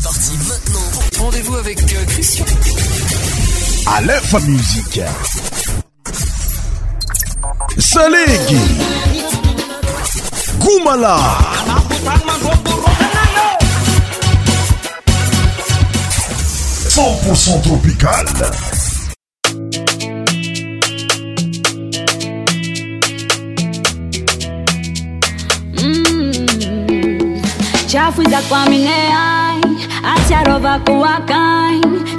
C'est parti maintenant. Rendez-vous avec euh, Christian. À l'info musique. Salégui. Goumala. Cent pour tropical. Mmh. chafu da kuaminia asiarovakuaka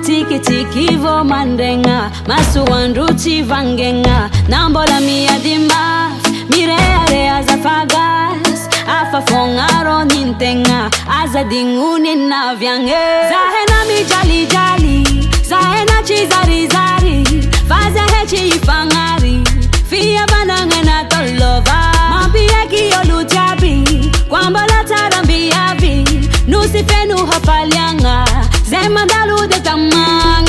tikitikivo mandeña masuandrutivangea nambola miadimba mirere azafagas afafoñaro ninteña azadiñuninavyaneaa a da luz de tamanho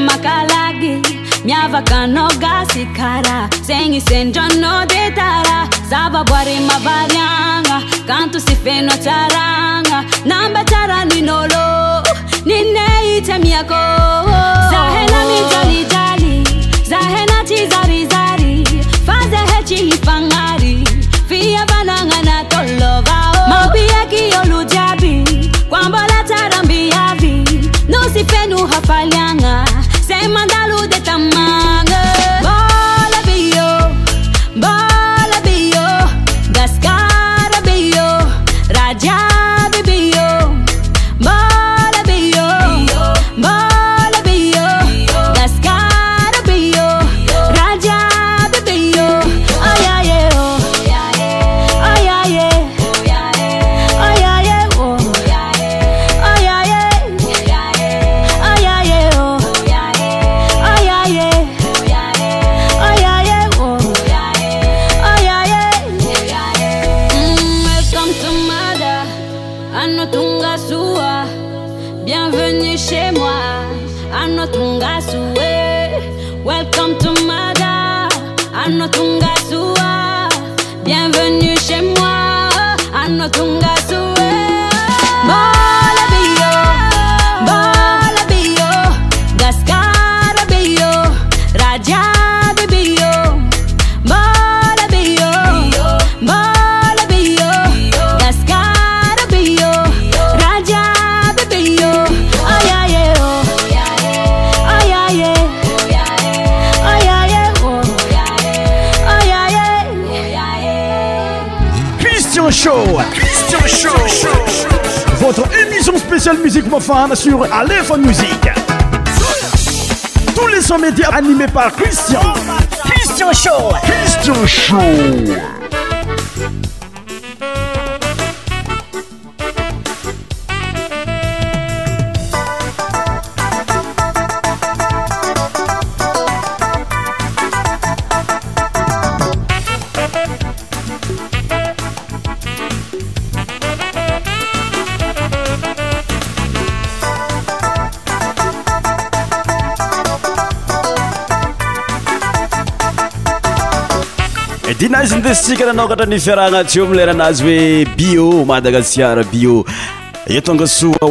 makalagi miavakanogasikara senyisenjonnoditara sababuarimavarianga kantu sifeno carana nambacaraninolo nineicemiako shena miai sur Aléphone Music. Tous les sons médias animés par Chris azy ndesitsika nanokatra nyfiarahagnatio ami leranazy hoe bio madagaskara bio e tonga soa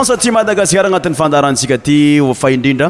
sa tsy madagaskara agnatin'ny fandarantsika ty oafaindrindra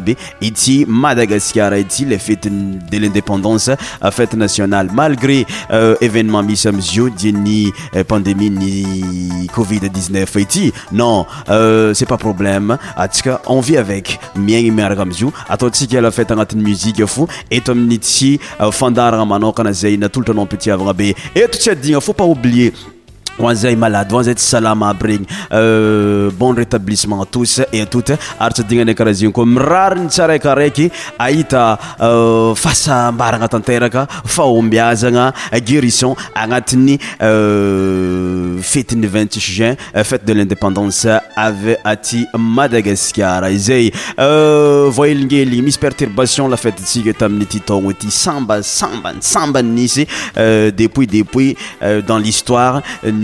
be ity madagaskar ity lefati de l'indépendance euh, fête nationale malgré euh, événement misy amiizy io dia ny pandémie ny covid 19 ity non euh, cest pas problème atsika envie avec miaigny miaraka amiizy io ataotsika la fate agnatin'ny muzike fo eto aminy tsy fandarana manokana zay na tolotranao ampetit avagna be eto tsy adigna fo pa oblie wanzay malade wanzay tsy salama bring euh, bon rétablissement à tous et à toutes ary tsy adignany comme izy igny koa mirary euh, face à fahasambaragna tanteraka fahombiazagna guérison euh, fête fetin'ny 20 juin euh, fête de l'indépendance avait à Madagascar izay voahelingeligny misy perturbation fête de taogno ity samba samba sambany nisy depuis depuis dans l'histoire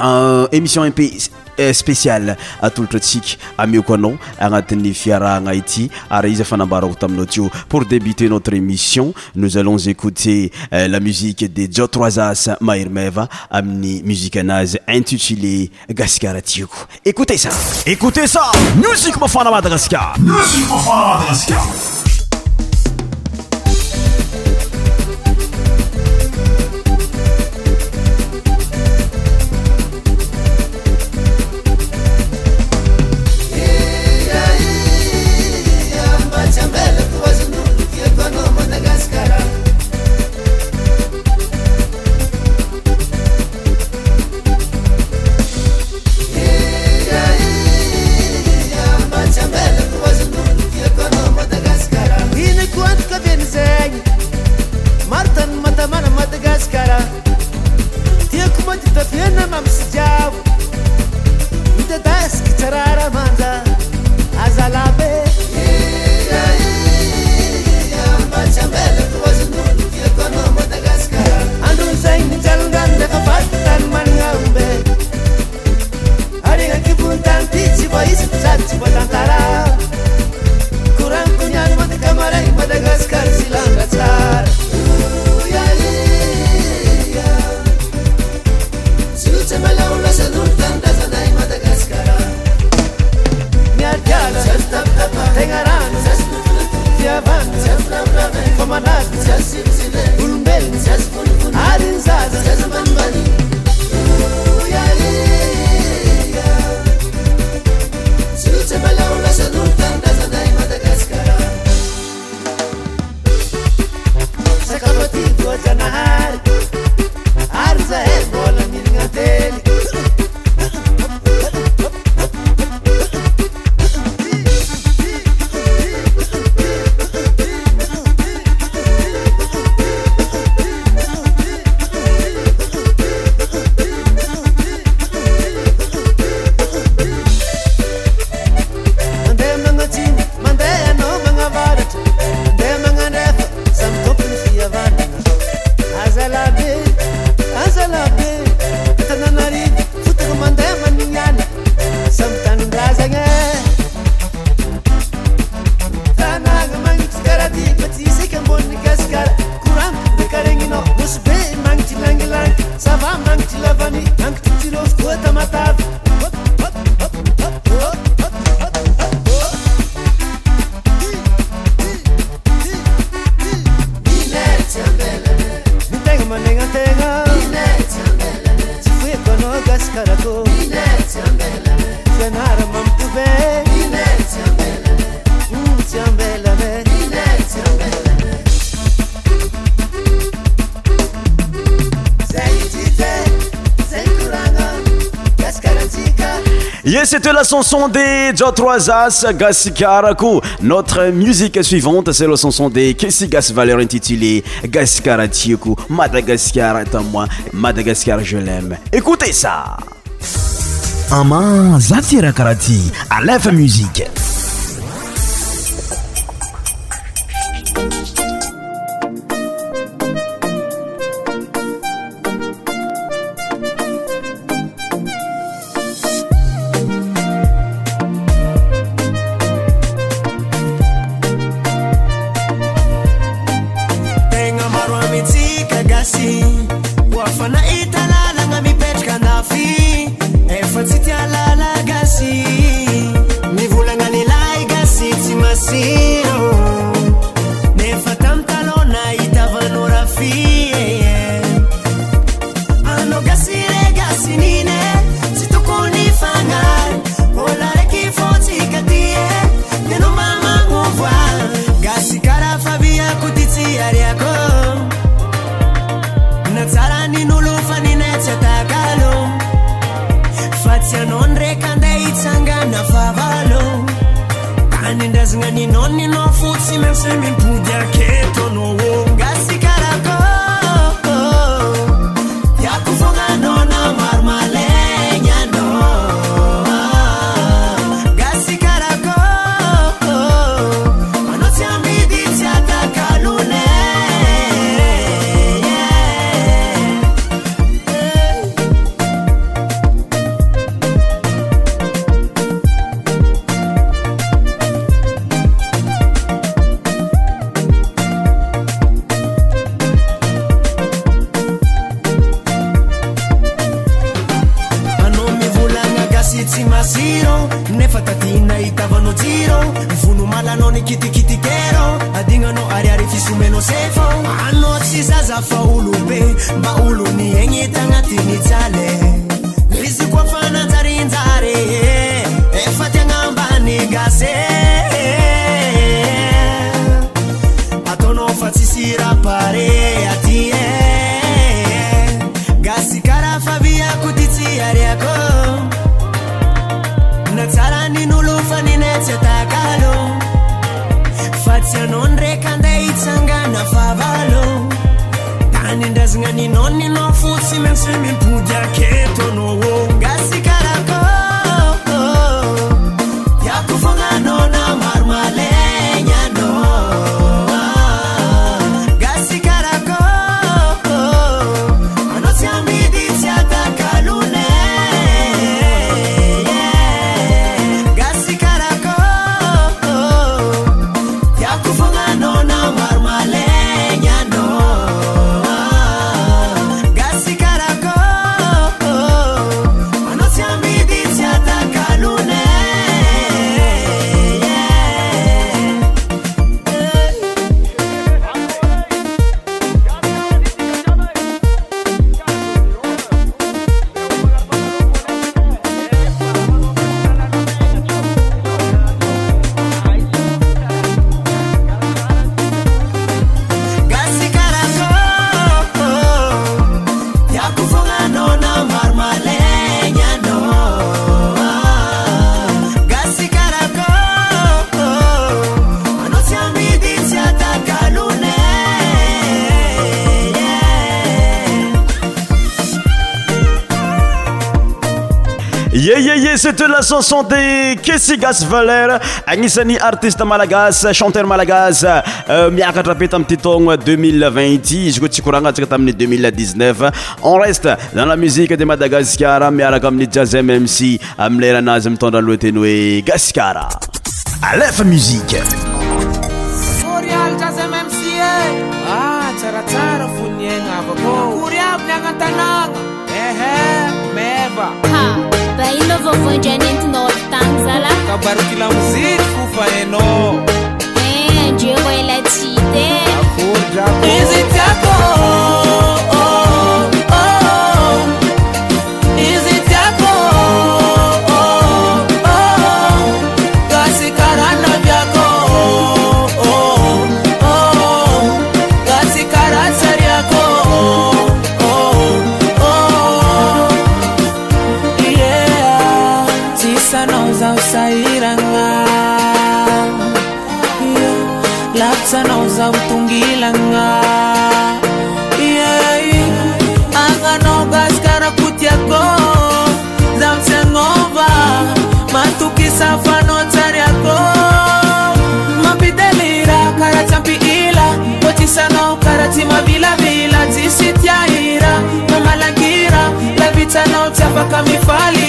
Uh, émission spéciale à tout le antsika à anao agnatin'ny fiarahagna ity ary izy fanambarako taminao tio pour débuter notre émission nous allons écouter euh, la musique de jo troisas mahermeva amin'ny musique anazy intitulé gasikara écoutez ça écoutez ça musique mafana madagasikar musique mafana madagasikar c'était la chanson de dotroisas gascar qo notre musique suivante c'est la chanson de kesigas valeur intitulé gascaratieko madagascar ta moi madagascar je l'aime écoutez ça ama zatirakarati à lef musiqe nefa taty hnahitavanao jiro ifono malanao nikitikiti kero adignaanao aryary fisomena sefa anao tsy zaza fa olobe mba olonny heigny tagnatiny jaly izy koa fananjarinjare e efa ty agnambanygase nani noni nofusi mensimi keto ketonowo yeyeye cet lachanson de kesygas valar anisan'ny artiste maagaschanter maagas euh, miakatrapeta amity euh, tono 2020i izy koa tsy koranatsaka tamin'ny 2019 en rest dans la muzike di madagascar miaraka amin'y jazm mci amleranazy mitondraloateny hoe gaskarmc vôvondranentynor tan zalakabarokilamizety ko fa anao eh, njero elatsidyzkô ty mavilavila ti sy tiaira mamalagira lavitanao tsy afaka mifaly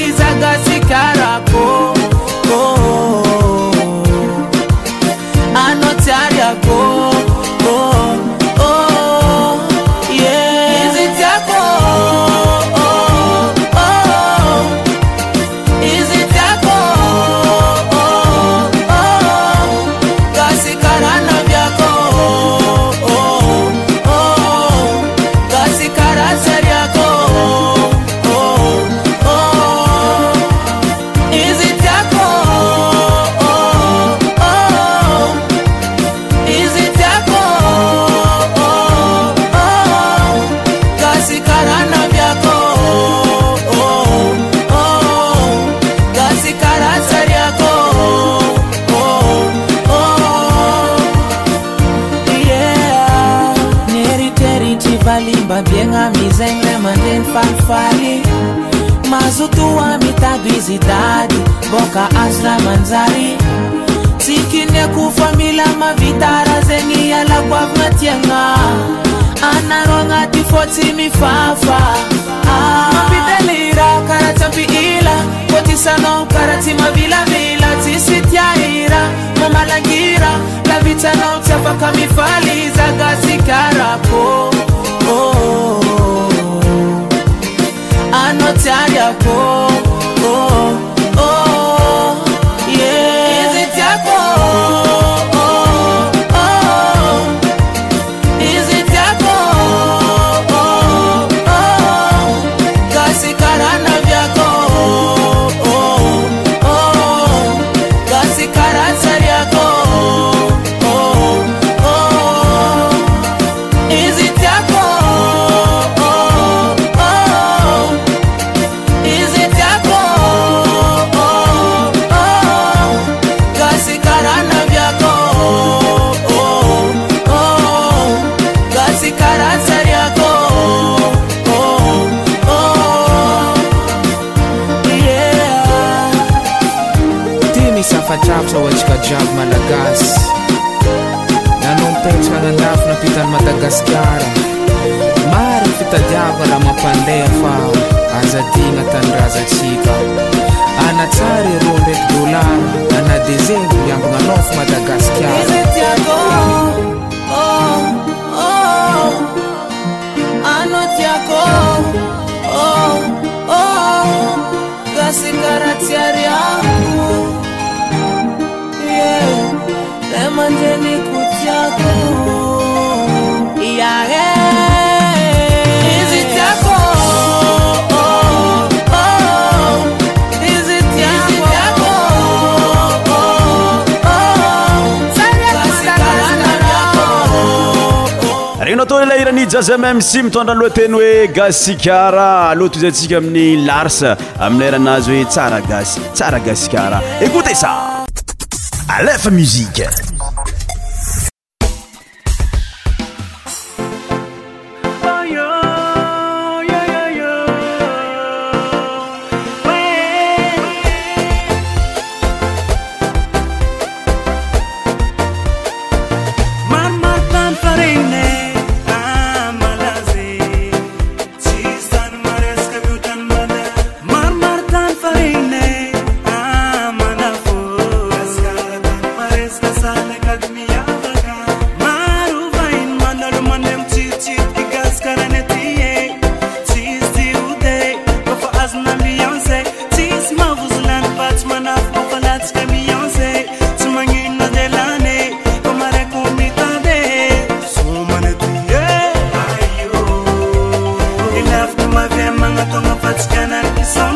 tafo saoatsika jiaby madagasy anao mipetra na andafinapitany madagasikara mary fitadiavala mopandeha fa aza tigna tany razatsika anatsara arombeky bolana anadezeny mia manofa madagasikaratiak anao tiako oh, oh, oh, gasikara tsiaryamo kregny nao ataolelahirany jazma m sy mitondrany loa teny hoe gaz sikara alohatozy ntsika amin'ny lars amilairanazy hoe tsara gazy tsara gasikara écoute sa Aleph Musique. What's gonna the song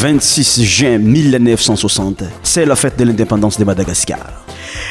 26 juin 1960. C'est la fête de l'indépendance de Madagascar.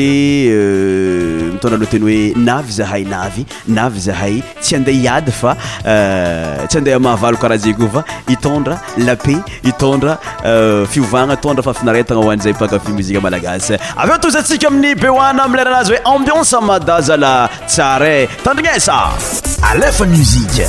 mitondranao euh, teny hoe navy zahay navy navy zahay tsy andeha hiady fa euh, tsy andeha mahavalo karaha zay kofa itondra lape itondra euh, fiovagna tondra fafinaretana hoanzay pakafi mozika malagasy avyeo tozy tsika amin'ny behoana amilaranazy hoe ambianse madazala jar ey tandrignesa alefa muzika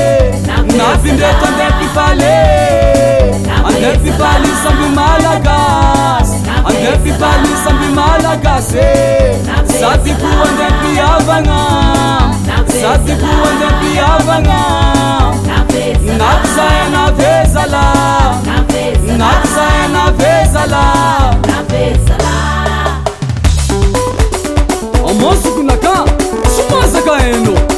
napideto deia aeiaambymala aeialisambymalagas zaykoanepava eh. zaykoanepiavana nakanavezala naaanavezalaasolakamazkaen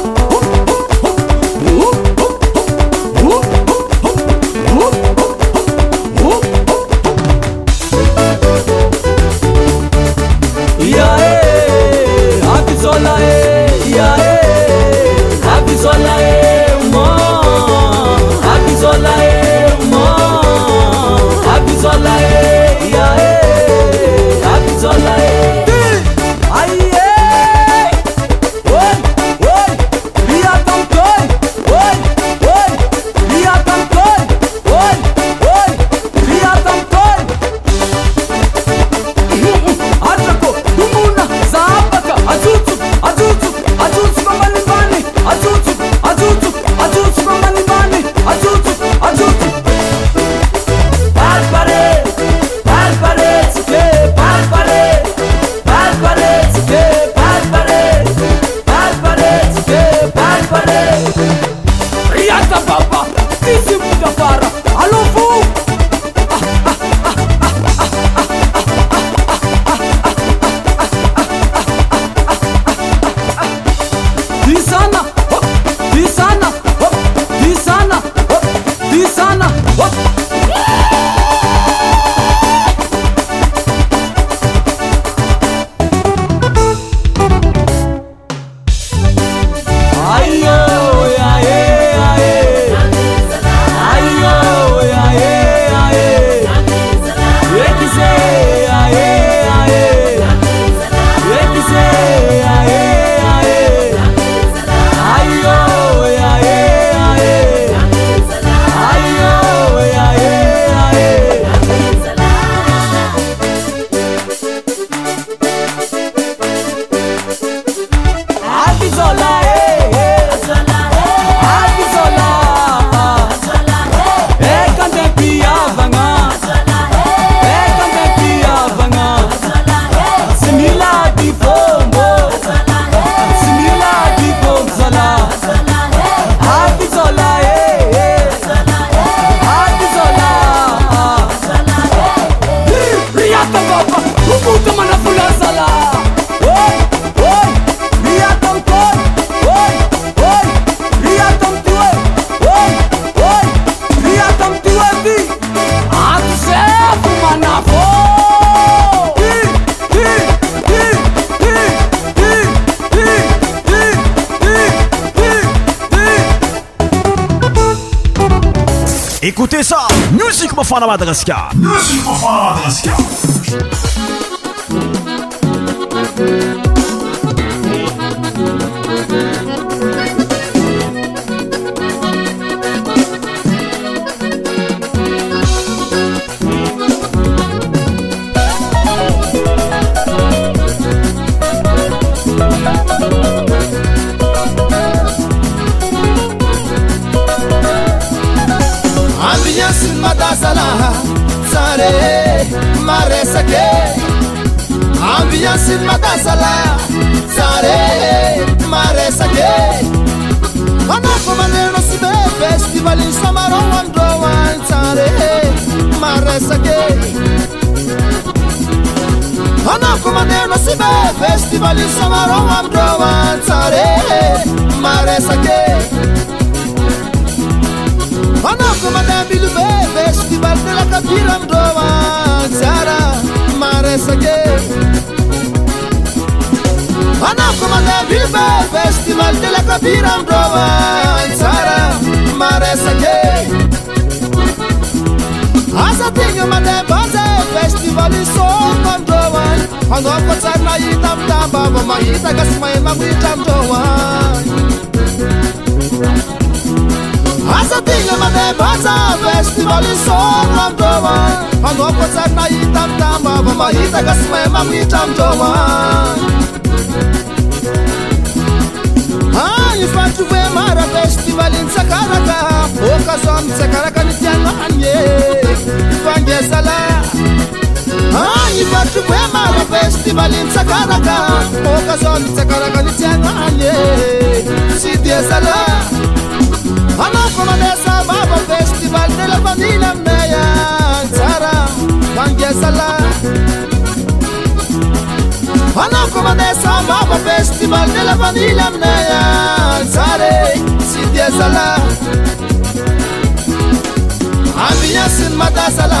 سكا akasimaema kuita ndowa asatinga mabebaza vestivalisona ndowa anokoza naita mtama vamaita akasimaema kuita ndowa aifatu vemara festivali nsakaraka okazwa nsakaraka nitianganye vangezala maba stvalns oka zɔnita kanakani tẽɛŋa ay sidɛsalar slaana kɔma dɛ sã baba festival telnilamne yasare siddɛsala amiyã sin ma dasala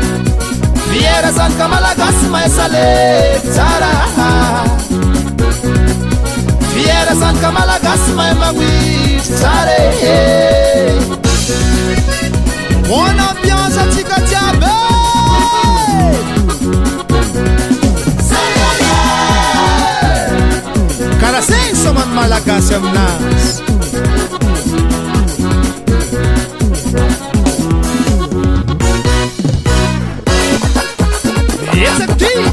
iera zanka malagasmae mauir ar onampiansa tikatiabekara sem soman malagasemnas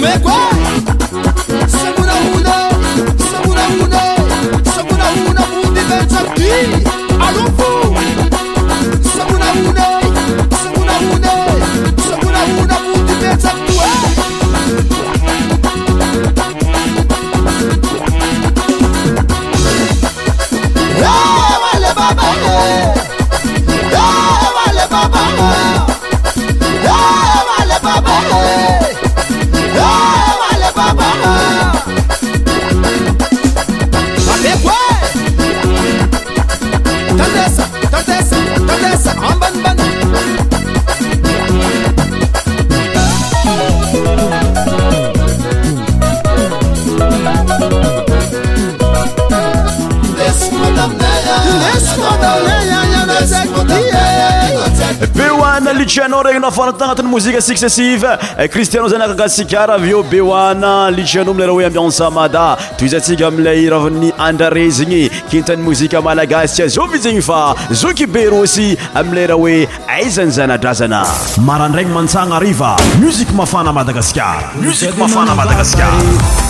mekwa sakura huna sakura huna sakura huna mundi vetsa pii faanat agnatin'ny mozika successive kristiana eh, zanakagasikara avyo behoana liciano amileraha oe ambiansamada to zatsika amilay ravan'ny andrarezigny kintan'ny mozika malagaska zomizigny fa zoki be rosy amileyraha oe aizan'ny zanadrazana marandraigny mantsana ariva muzik mafana madagasikara muzik mafana madagasikara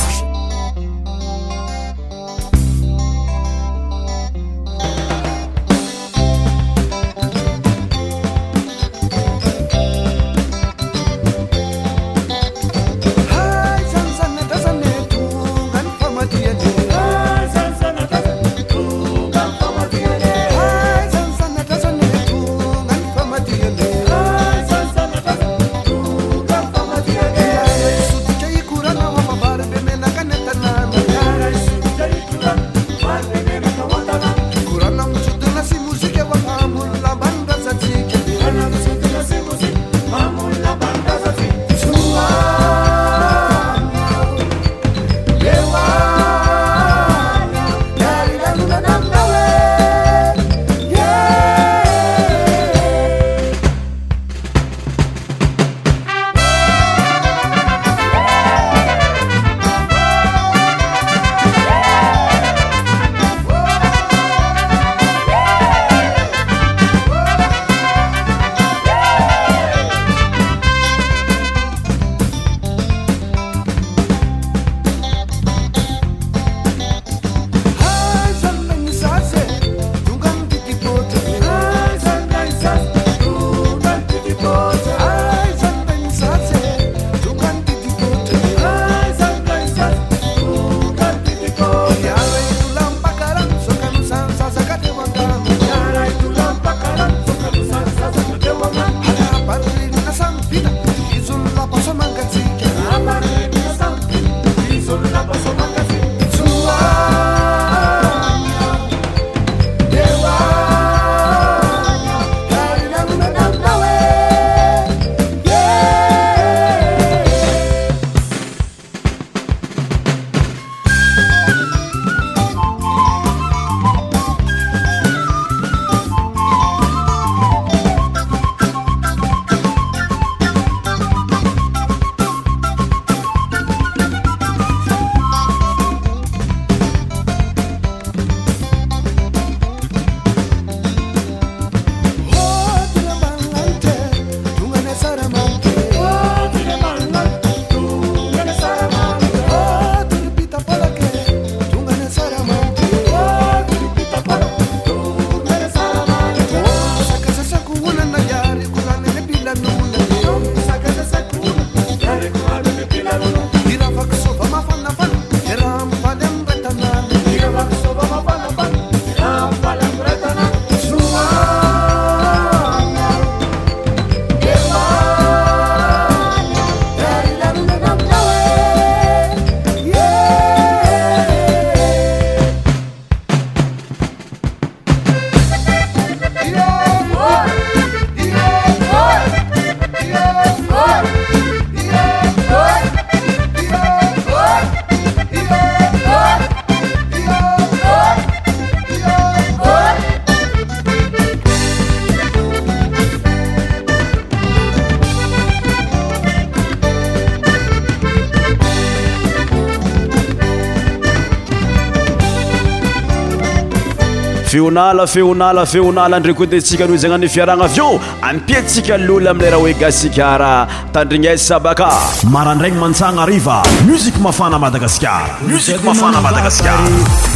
feonala feonala feonala andrakondeantsika no izagnan'ny fiaragna av io ampiatsika lolo amleraha oe gasikara tandrignazy sabaka marandragny mantsagna riva muzik mafana madagasikara musik mafana madagasikara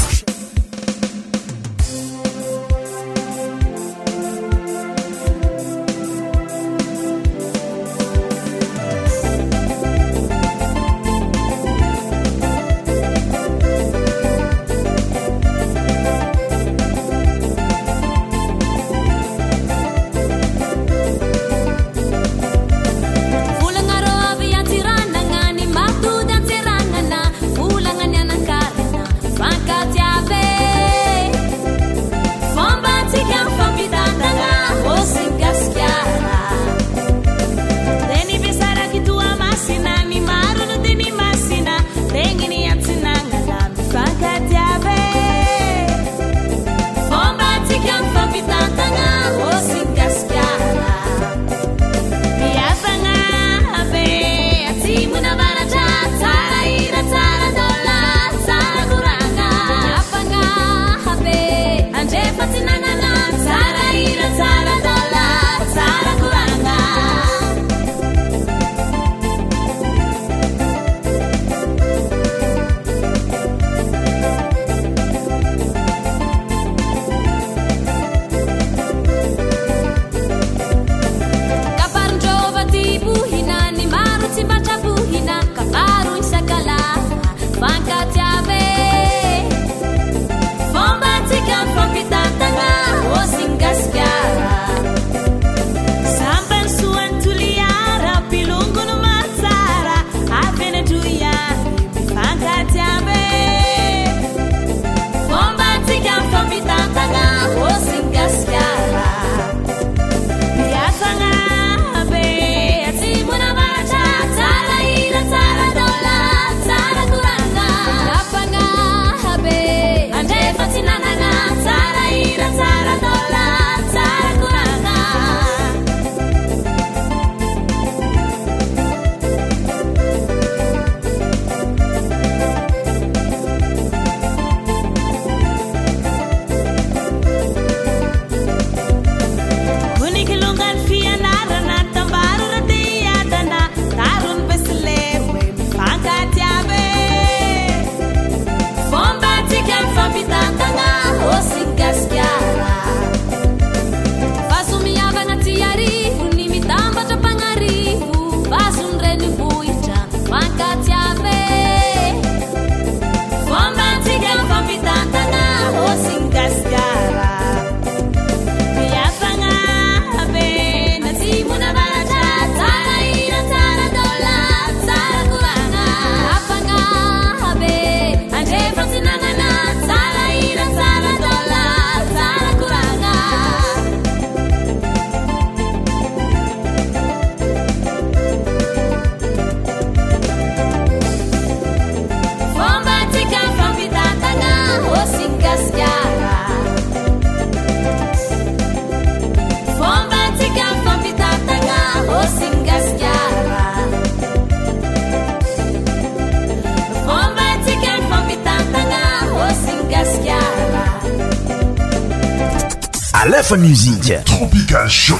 musique Tropical Show.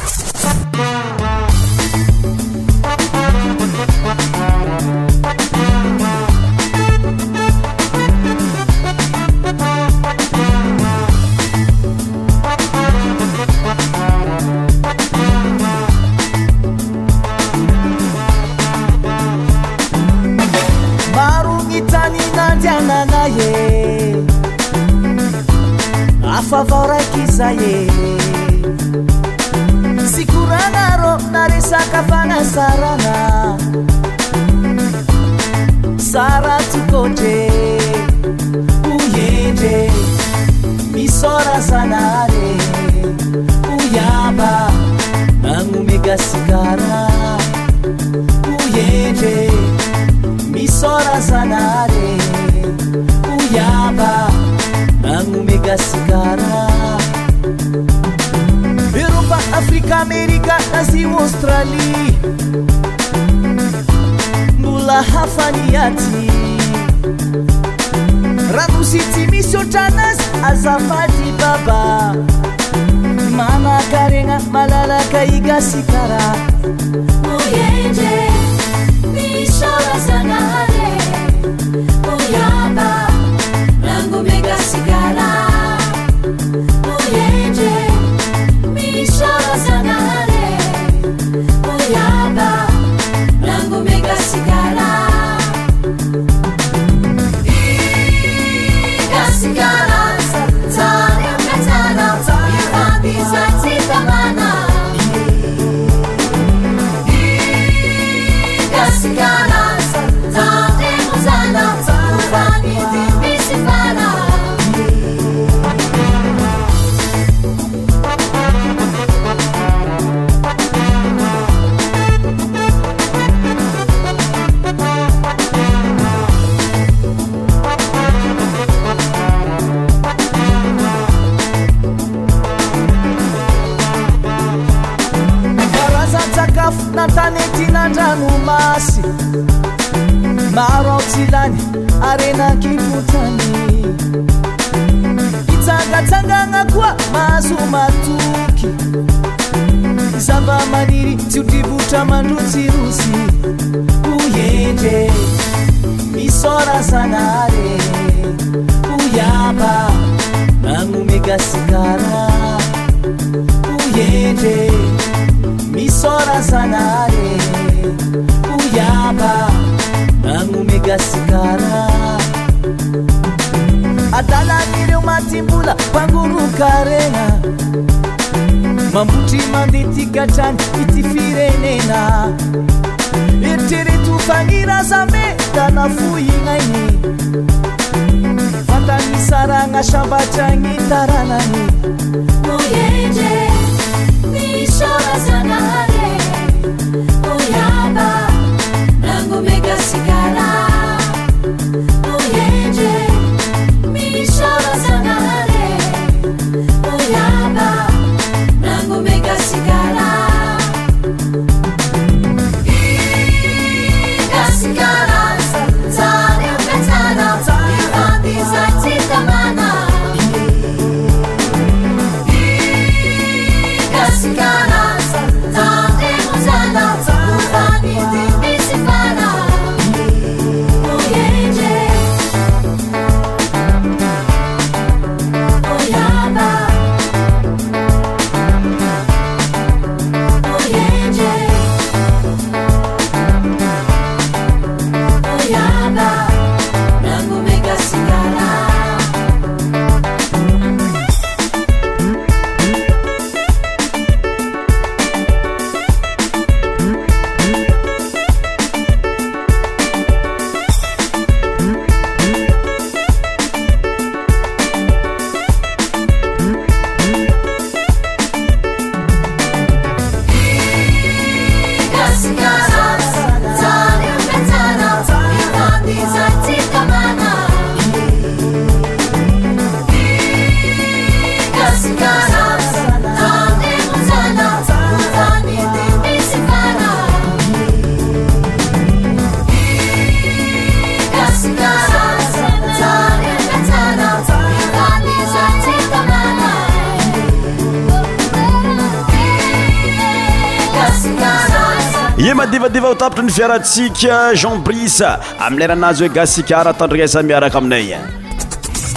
tika jean bris ami leranazy oe gas sikar atandreka samiaraky aminagiy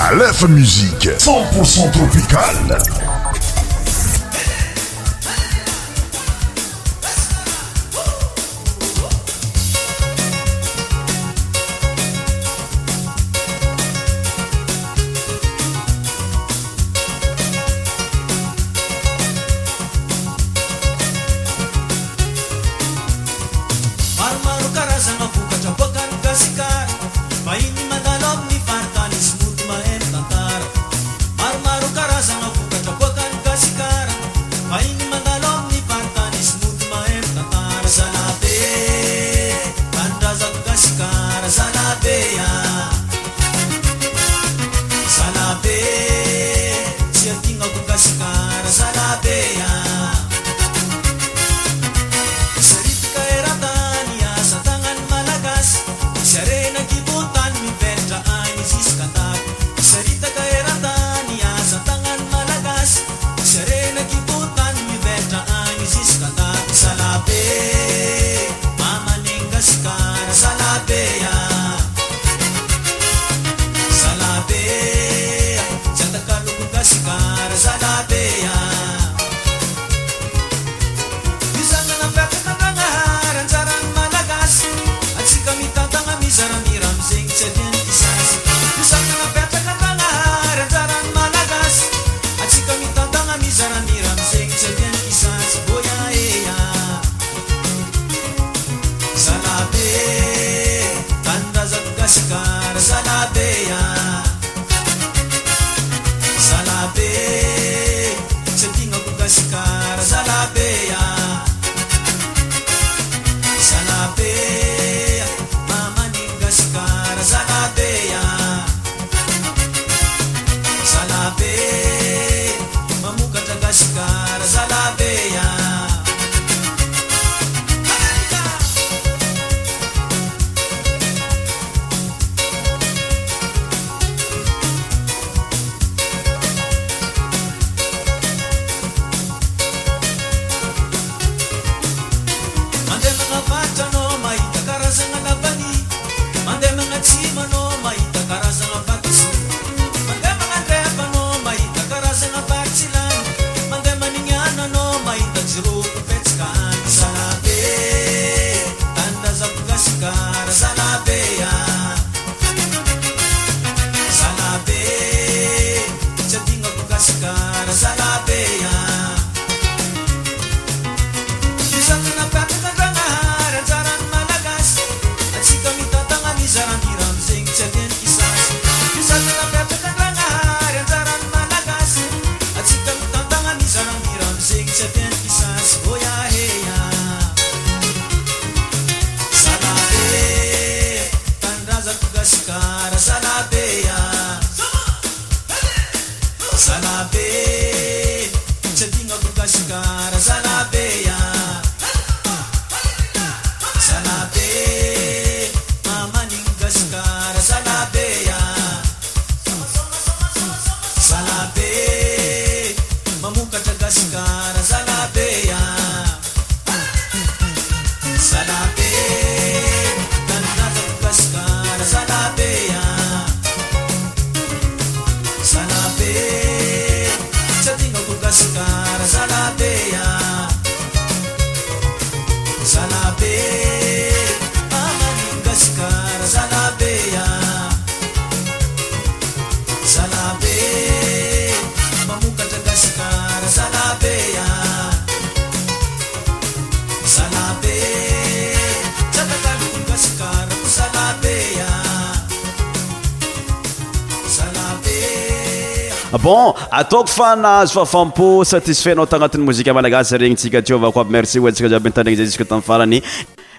alef musiqe 10ntpourcent tropical bon ataoko fa nahazo fafampo satisfainao tagnatin'ny mozika malagasy regnitsika tyoavakoay merci oatsiaiaby ntandrny zay iso tamiyfarany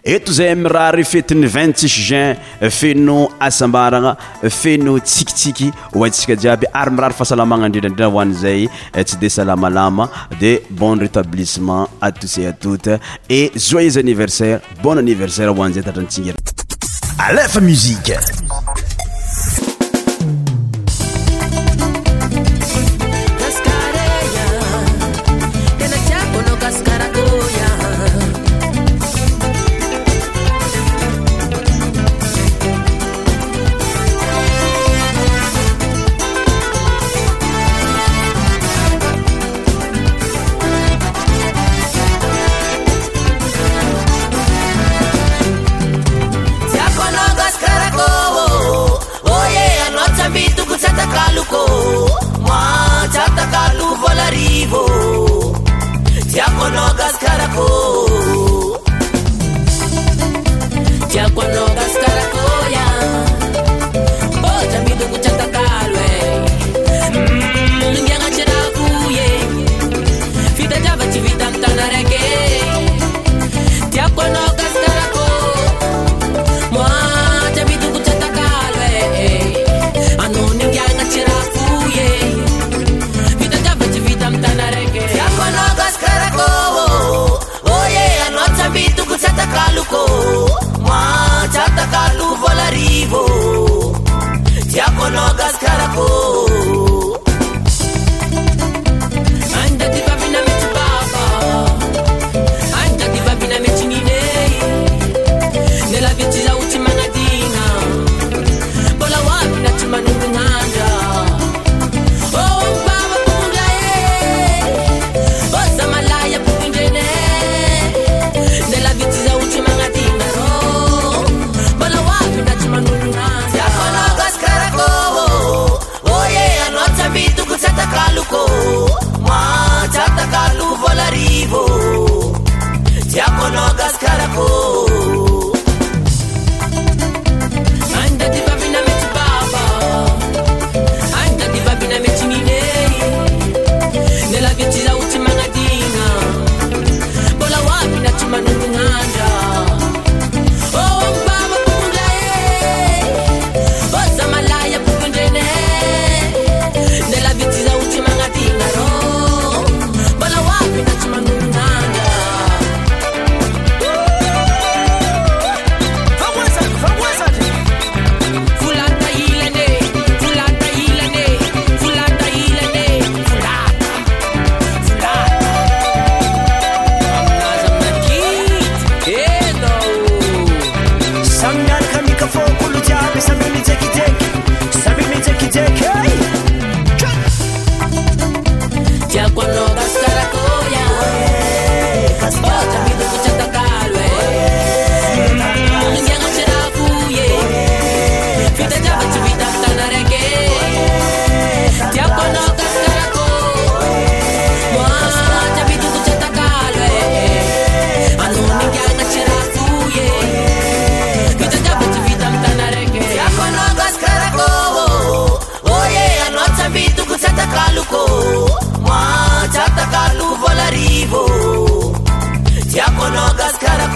eto zay mirary fetin'ny vittsis juin feno asambarana feno tsikitsiky oasika jiaby ary mirary fahasalamana ndridrandrida hoanzay eh, tsy de salamalama di bon rétablissement à tous et à tout et joyes anniversaire bon anniversaire hoanzay tatrantig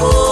Oh.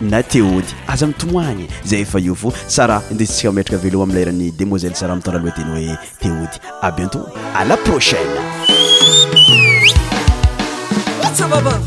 na teody aza mitomagny zay efa io fo sara indesitsika metraka velo amin'ny lerany demoiselle sara mitondra aloha teny hoe teody à bientôt à la prochaine What's up,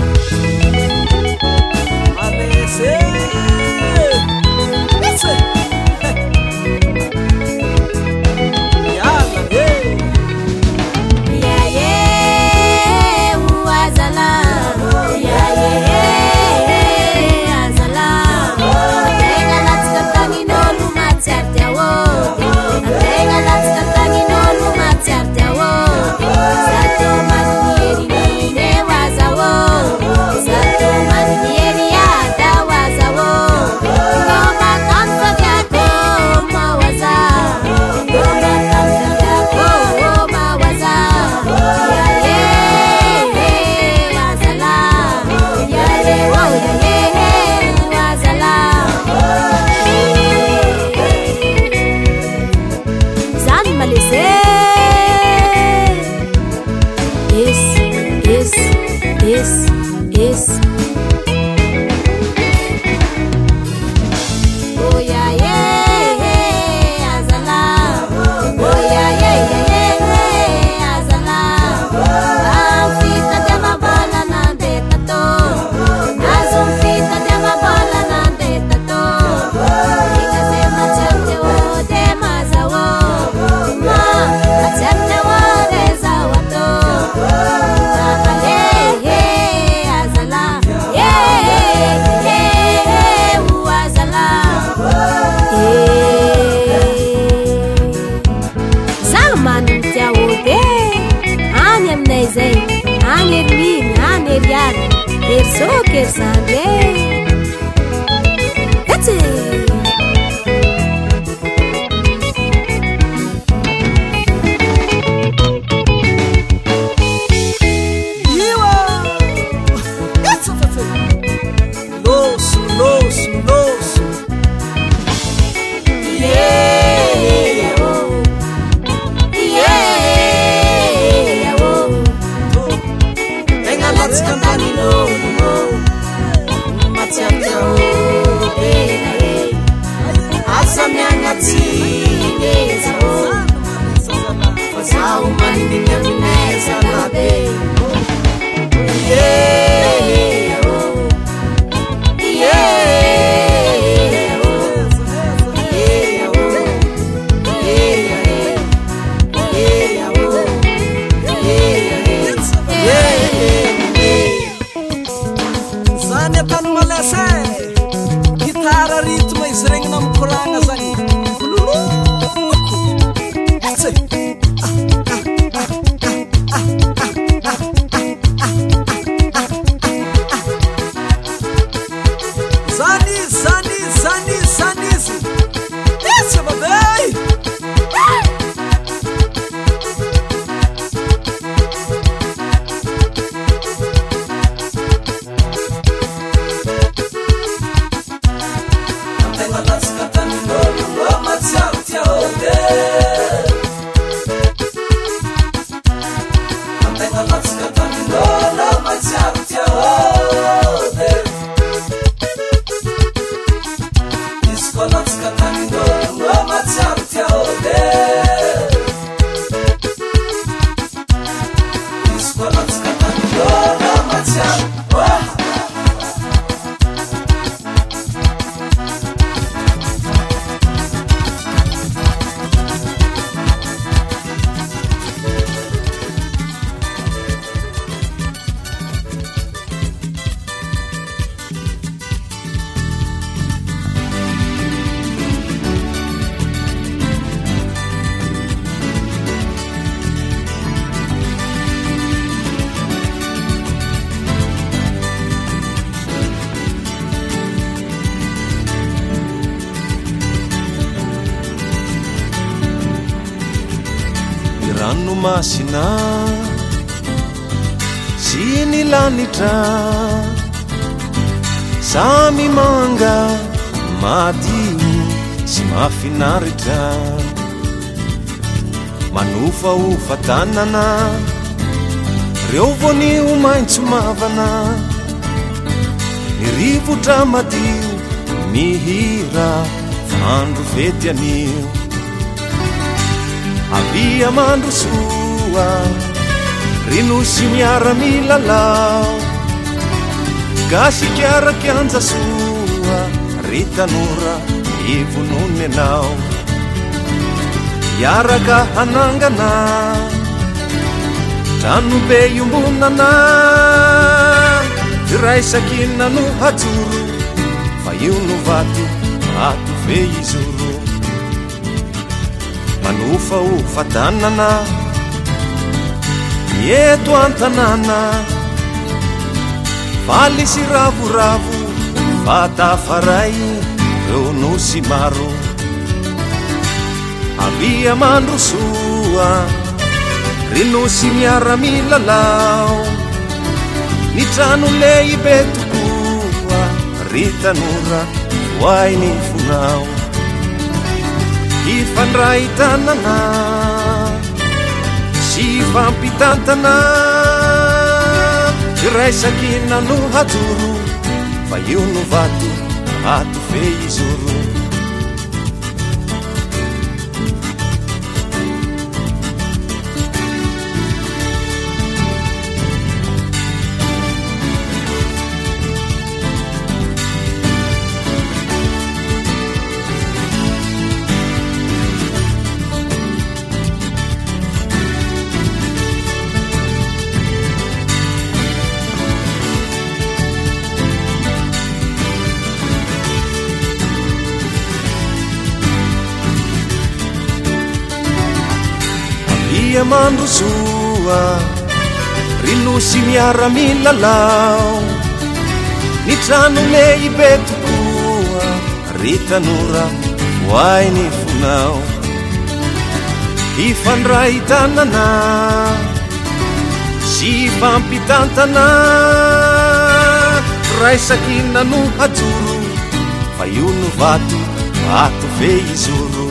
masina sy nylanitra samy manga madio sy mafinaritra manofa ho fatanana reo voniho maintsomavana mirivotra madio mihira mandro vety any abia mandrosoa ry no symiara-milalao gasikiarak'i anjasoa ry tanora ni vononenao iaraka hanangana tranobe iombonana yraisak'ina nohajoro fa io no vaty vaty feizoro manofa o fatanana mieto an-tanàna falisy ravoravo fa tafaray reo nosy maro avia mandrosoa ry nosy miaramilalao ni trano leibetokoa ry tanora oainy fonao si fandraitananà si fampitantanà yrasaky nanohajoro fa io no vaty hatyfei zoro androzoa ry nosy miaramilalao ni trano le ibetooa ry tanora hoainy fonao hifandraitanana sy fampitantanà raisaky nanohajolo fa io no vato vato fe izoro